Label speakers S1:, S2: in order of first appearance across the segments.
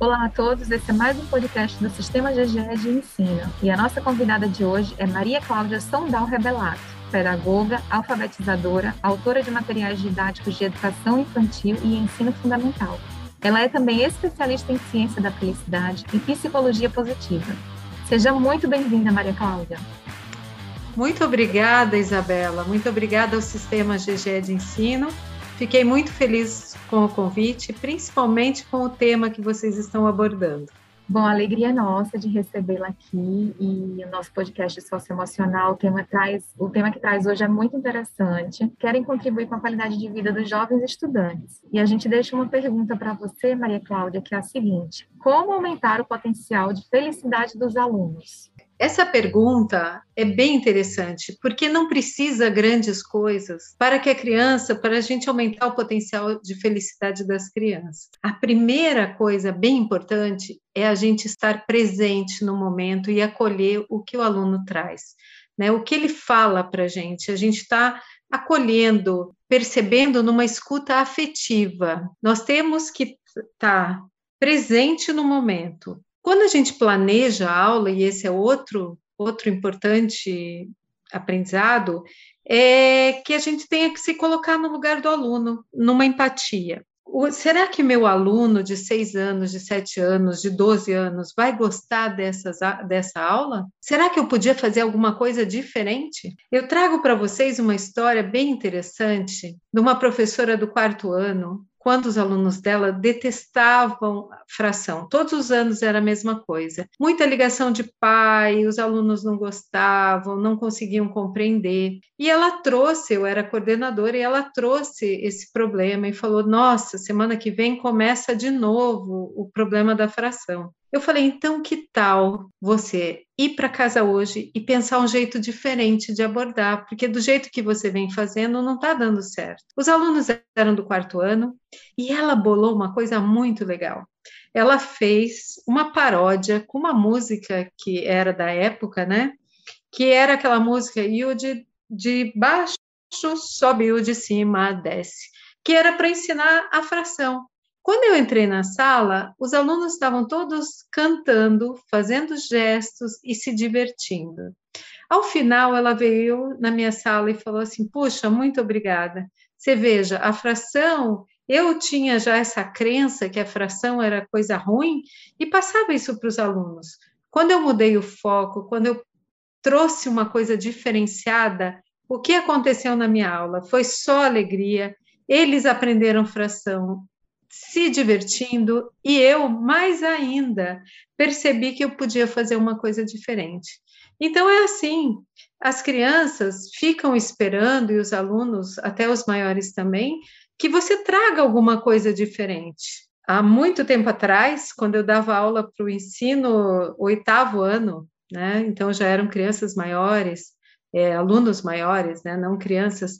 S1: Olá a todos, esse é mais um podcast do Sistema GGE de Ensino e a nossa convidada de hoje é Maria Cláudia Sondal Rebelato, pedagoga, alfabetizadora, autora de materiais didáticos de educação infantil e ensino fundamental. Ela é também especialista em ciência da felicidade e psicologia positiva. Seja muito bem-vinda, Maria Cláudia.
S2: Muito obrigada, Isabela. Muito obrigada ao Sistema GGE de Ensino Fiquei muito feliz com o convite, principalmente com o tema que vocês estão abordando.
S1: Bom, a alegria é nossa de recebê-la aqui e o nosso podcast socioemocional, o tema, traz, o tema que traz hoje é muito interessante. Querem contribuir com a qualidade de vida dos jovens estudantes. E a gente deixa uma pergunta para você, Maria Cláudia, que é a seguinte: como aumentar o potencial de felicidade dos alunos?
S2: Essa pergunta é bem interessante, porque não precisa grandes coisas para que a criança, para a gente aumentar o potencial de felicidade das crianças. A primeira coisa bem importante é a gente estar presente no momento e acolher o que o aluno traz, né? O que ele fala para a gente. A gente está acolhendo, percebendo numa escuta afetiva. Nós temos que estar tá presente no momento, quando a gente planeja a aula, e esse é outro, outro importante aprendizado, é que a gente tenha que se colocar no lugar do aluno, numa empatia. O, será que meu aluno de 6 anos, de 7 anos, de 12 anos vai gostar dessas, dessa aula? Será que eu podia fazer alguma coisa diferente? Eu trago para vocês uma história bem interessante de uma professora do quarto ano quando os alunos dela detestavam fração. Todos os anos era a mesma coisa. Muita ligação de pai, os alunos não gostavam, não conseguiam compreender. E ela trouxe, eu era coordenadora, e ela trouxe esse problema e falou: Nossa, semana que vem começa de novo o problema da fração. Eu falei, então que tal você ir para casa hoje e pensar um jeito diferente de abordar, porque do jeito que você vem fazendo não está dando certo. Os alunos eram do quarto ano e ela bolou uma coisa muito legal. Ela fez uma paródia com uma música que era da época, né? Que era aquela música e o de, de baixo sobe o de cima desce, que era para ensinar a fração. Quando eu entrei na sala, os alunos estavam todos cantando, fazendo gestos e se divertindo. Ao final, ela veio na minha sala e falou assim: Puxa, muito obrigada. Você veja, a fração, eu tinha já essa crença que a fração era coisa ruim e passava isso para os alunos. Quando eu mudei o foco, quando eu trouxe uma coisa diferenciada, o que aconteceu na minha aula? Foi só alegria. Eles aprenderam fração, se divertindo e eu, mais ainda, percebi que eu podia fazer uma coisa diferente. Então é assim, as crianças ficam esperando e os alunos, até os maiores também, que você traga alguma coisa diferente. Há muito tempo atrás, quando eu dava aula para o ensino oitavo ano, né? Então já eram crianças maiores, é, alunos maiores, né? Não crianças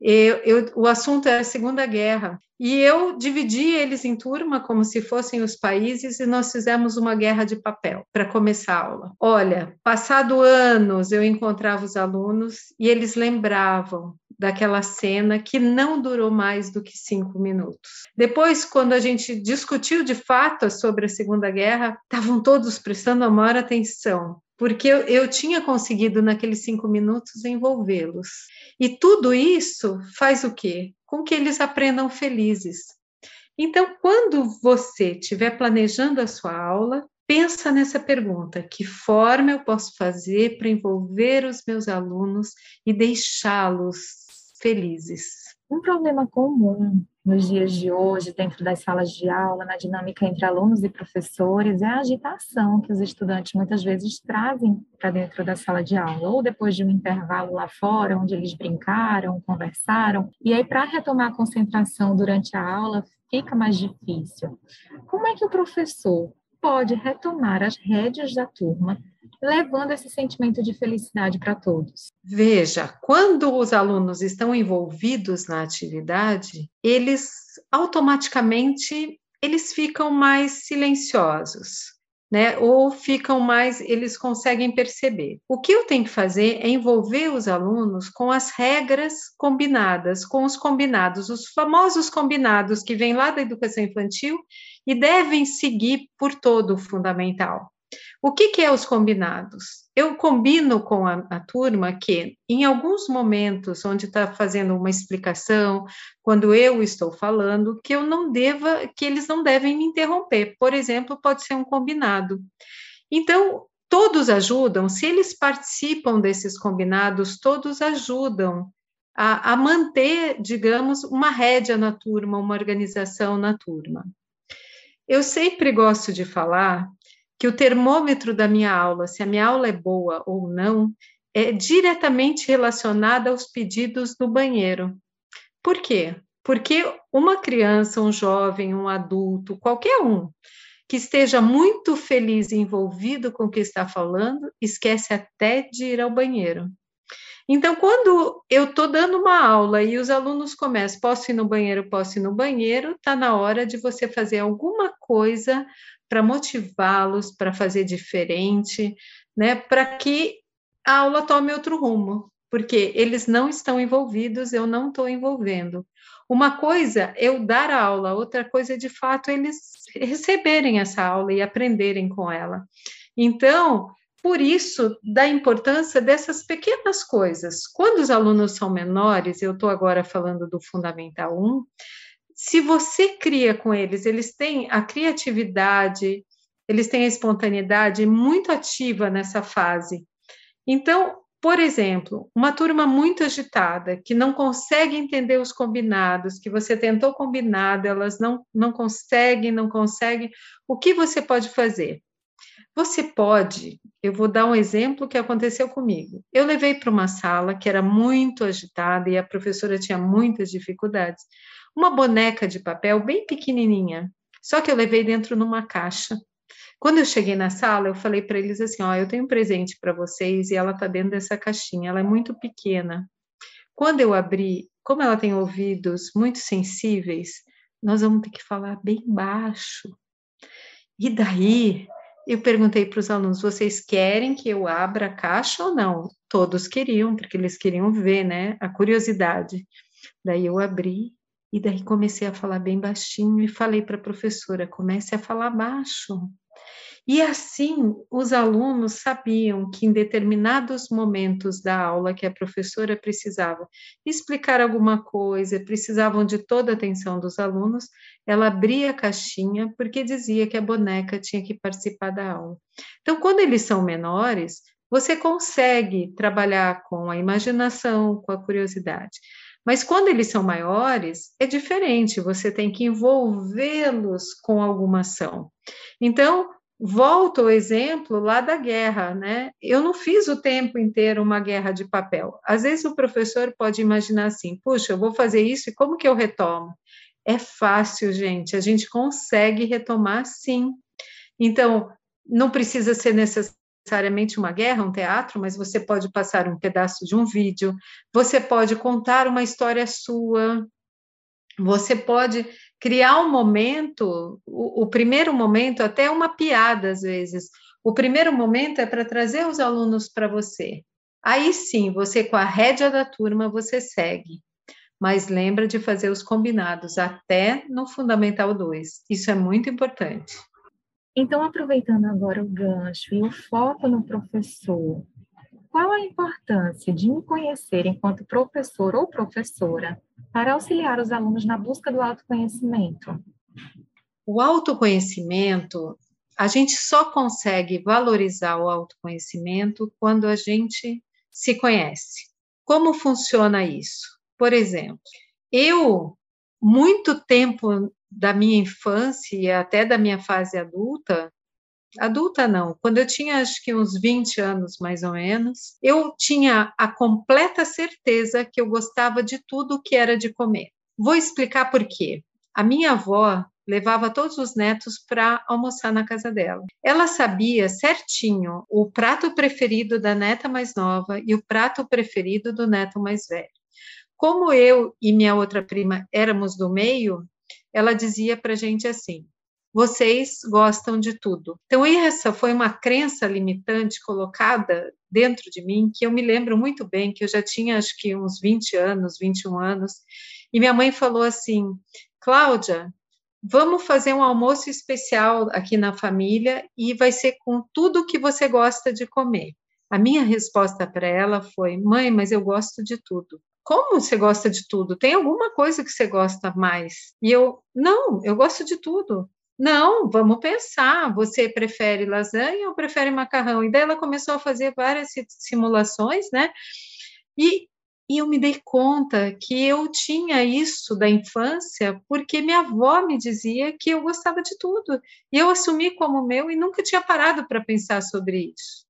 S2: eu, eu, o assunto era a Segunda Guerra, e eu dividi eles em turma como se fossem os países, e nós fizemos uma guerra de papel para começar a aula. Olha, passado anos, eu encontrava os alunos e eles lembravam daquela cena que não durou mais do que cinco minutos. Depois, quando a gente discutiu de fato sobre a Segunda Guerra, estavam todos prestando a maior atenção, porque eu, eu tinha conseguido, naqueles cinco minutos, envolvê-los. E tudo isso faz o quê? Com que eles aprendam felizes. Então, quando você estiver planejando a sua aula, pensa nessa pergunta: que forma eu posso fazer para envolver os meus alunos e deixá-los felizes?
S1: Um problema comum nos dias de hoje, dentro das salas de aula, na dinâmica entre alunos e professores, é a agitação que os estudantes muitas vezes trazem para dentro da sala de aula, ou depois de um intervalo lá fora, onde eles brincaram, conversaram, e aí para retomar a concentração durante a aula fica mais difícil. Como é que o professor pode retomar as rédeas da turma levando esse sentimento de felicidade para todos.
S2: Veja, quando os alunos estão envolvidos na atividade, eles automaticamente eles ficam mais silenciosos. Né, ou ficam mais, eles conseguem perceber. O que eu tenho que fazer é envolver os alunos com as regras combinadas, com os combinados, os famosos combinados que vêm lá da educação infantil e devem seguir por todo o fundamental. O que, que é os combinados? Eu combino com a, a turma que, em alguns momentos onde está fazendo uma explicação, quando eu estou falando, que eu não deva, que eles não devem me interromper. Por exemplo, pode ser um combinado. Então, todos ajudam, se eles participam desses combinados, todos ajudam a, a manter, digamos, uma rédea na turma, uma organização na turma. Eu sempre gosto de falar que o termômetro da minha aula, se a minha aula é boa ou não, é diretamente relacionada aos pedidos do banheiro. Por quê? Porque uma criança, um jovem, um adulto, qualquer um, que esteja muito feliz e envolvido com o que está falando, esquece até de ir ao banheiro. Então, quando eu estou dando uma aula e os alunos começam, posso ir no banheiro, posso ir no banheiro, está na hora de você fazer alguma coisa para motivá-los, para fazer diferente, né, para que a aula tome outro rumo, porque eles não estão envolvidos, eu não estou envolvendo. Uma coisa é eu dar a aula, outra coisa é de fato eles receberem essa aula e aprenderem com ela. Então, por isso, da importância dessas pequenas coisas. Quando os alunos são menores, eu estou agora falando do Fundamental 1, se você cria com eles, eles têm a criatividade, eles têm a espontaneidade muito ativa nessa fase. Então, por exemplo, uma turma muito agitada, que não consegue entender os combinados, que você tentou combinar, elas não, não conseguem, não conseguem, o que você pode fazer? Você pode, eu vou dar um exemplo que aconteceu comigo. Eu levei para uma sala que era muito agitada e a professora tinha muitas dificuldades uma boneca de papel bem pequenininha, só que eu levei dentro numa caixa. Quando eu cheguei na sala, eu falei para eles assim: Ó, eu tenho um presente para vocês e ela está dentro dessa caixinha, ela é muito pequena. Quando eu abri, como ela tem ouvidos muito sensíveis, nós vamos ter que falar bem baixo. E daí, eu perguntei para os alunos: vocês querem que eu abra a caixa ou não? Todos queriam, porque eles queriam ver, né? A curiosidade. Daí eu abri e daí comecei a falar bem baixinho e falei para a professora: comece a falar baixo. E assim, os alunos sabiam que em determinados momentos da aula que a professora precisava explicar alguma coisa, precisavam de toda a atenção dos alunos, ela abria a caixinha porque dizia que a boneca tinha que participar da aula. Então, quando eles são menores, você consegue trabalhar com a imaginação, com a curiosidade. Mas quando eles são maiores, é diferente, você tem que envolvê-los com alguma ação. Então, volto ao exemplo lá da guerra, né? Eu não fiz o tempo inteiro uma guerra de papel. Às vezes o professor pode imaginar assim: puxa, eu vou fazer isso e como que eu retomo? É fácil, gente, a gente consegue retomar sim. Então, não precisa ser necessário necessariamente uma guerra, um teatro, mas você pode passar um pedaço de um vídeo, você pode contar uma história sua, você pode criar um momento, o, o primeiro momento, até uma piada às vezes. O primeiro momento é para trazer os alunos para você. Aí sim, você com a rédea da turma, você segue. Mas lembra de fazer os combinados até no Fundamental 2. Isso é muito importante.
S1: Então, aproveitando agora o gancho e o foco no professor, qual a importância de me conhecer enquanto professor ou professora para auxiliar os alunos na busca do autoconhecimento?
S2: O autoconhecimento, a gente só consegue valorizar o autoconhecimento quando a gente se conhece. Como funciona isso? Por exemplo, eu, muito tempo da minha infância e até da minha fase adulta, adulta não, quando eu tinha acho que uns 20 anos mais ou menos, eu tinha a completa certeza que eu gostava de tudo que era de comer. Vou explicar por quê. A minha avó levava todos os netos para almoçar na casa dela. Ela sabia certinho o prato preferido da neta mais nova e o prato preferido do neto mais velho. Como eu e minha outra prima éramos do meio, ela dizia para a gente assim: vocês gostam de tudo. Então, essa foi uma crença limitante colocada dentro de mim, que eu me lembro muito bem, que eu já tinha acho que uns 20 anos, 21 anos, e minha mãe falou assim: Cláudia, vamos fazer um almoço especial aqui na família e vai ser com tudo que você gosta de comer. A minha resposta para ela foi: mãe, mas eu gosto de tudo. Como você gosta de tudo? Tem alguma coisa que você gosta mais? E eu, não, eu gosto de tudo. Não, vamos pensar. Você prefere lasanha ou prefere macarrão? E daí ela começou a fazer várias simulações, né? E, e eu me dei conta que eu tinha isso da infância porque minha avó me dizia que eu gostava de tudo. E eu assumi como meu e nunca tinha parado para pensar sobre isso.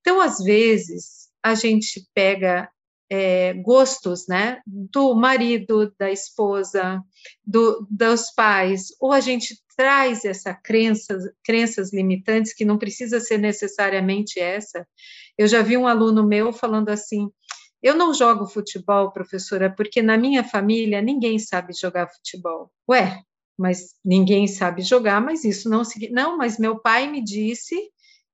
S2: Então, às vezes, a gente pega é, gostos, né, do marido, da esposa, do, dos pais, ou a gente traz essa crença, crenças limitantes que não precisa ser necessariamente essa. Eu já vi um aluno meu falando assim: eu não jogo futebol, professora, porque na minha família ninguém sabe jogar futebol. Ué, mas ninguém sabe jogar, mas isso não significa. Não, mas meu pai me disse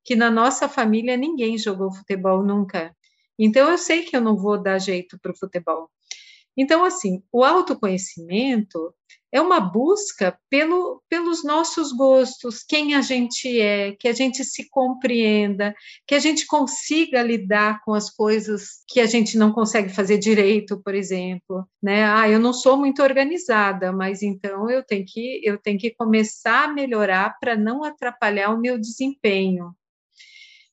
S2: que na nossa família ninguém jogou futebol nunca. Então, eu sei que eu não vou dar jeito para o futebol. Então, assim, o autoconhecimento é uma busca pelo, pelos nossos gostos, quem a gente é, que a gente se compreenda, que a gente consiga lidar com as coisas que a gente não consegue fazer direito, por exemplo, né? Ah, eu não sou muito organizada, mas então eu tenho que eu tenho que começar a melhorar para não atrapalhar o meu desempenho.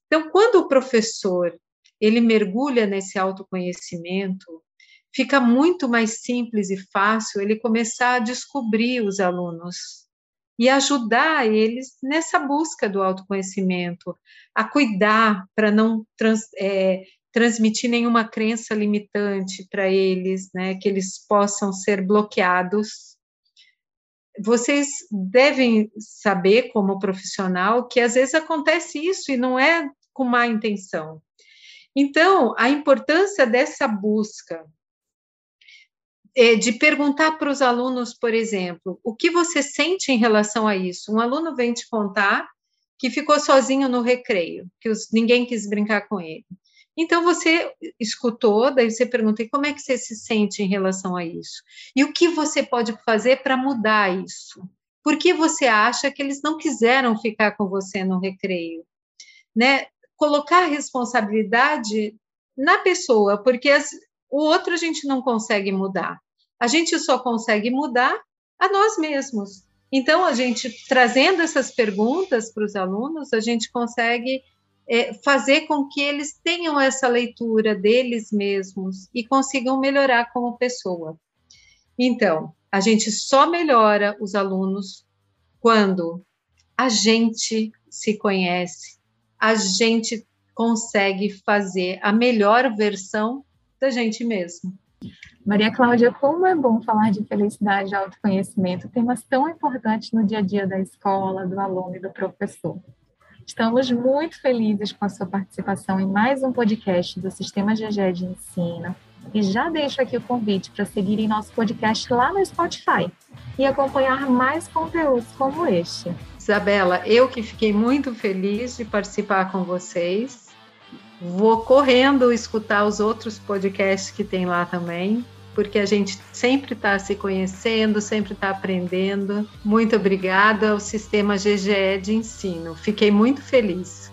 S2: Então, quando o professor ele mergulha nesse autoconhecimento, fica muito mais simples e fácil ele começar a descobrir os alunos e ajudar eles nessa busca do autoconhecimento, a cuidar para não trans, é, transmitir nenhuma crença limitante para eles, né, que eles possam ser bloqueados. Vocês devem saber, como profissional, que às vezes acontece isso e não é com má intenção. Então, a importância dessa busca, é de perguntar para os alunos, por exemplo, o que você sente em relação a isso? Um aluno vem te contar que ficou sozinho no recreio, que os, ninguém quis brincar com ele. Então você escutou, daí você pergunta: como é que você se sente em relação a isso? E o que você pode fazer para mudar isso? Por que você acha que eles não quiseram ficar com você no recreio? Né? Colocar a responsabilidade na pessoa, porque as, o outro a gente não consegue mudar. A gente só consegue mudar a nós mesmos. Então, a gente trazendo essas perguntas para os alunos, a gente consegue é, fazer com que eles tenham essa leitura deles mesmos e consigam melhorar como pessoa. Então, a gente só melhora os alunos quando a gente se conhece, a gente consegue fazer a melhor versão da gente mesmo.
S1: Maria Cláudia, como é bom falar de felicidade e autoconhecimento, temas tão importantes no dia a dia da escola, do aluno e do professor. Estamos muito felizes com a sua participação em mais um podcast do Sistema GG de Ensino. E já deixo aqui o convite para seguirem nosso podcast lá no Spotify e acompanhar mais conteúdos como este.
S2: Isabela, eu que fiquei muito feliz de participar com vocês. Vou correndo escutar os outros podcasts que tem lá também, porque a gente sempre está se conhecendo, sempre está aprendendo. Muito obrigada ao Sistema GGE de Ensino. Fiquei muito feliz.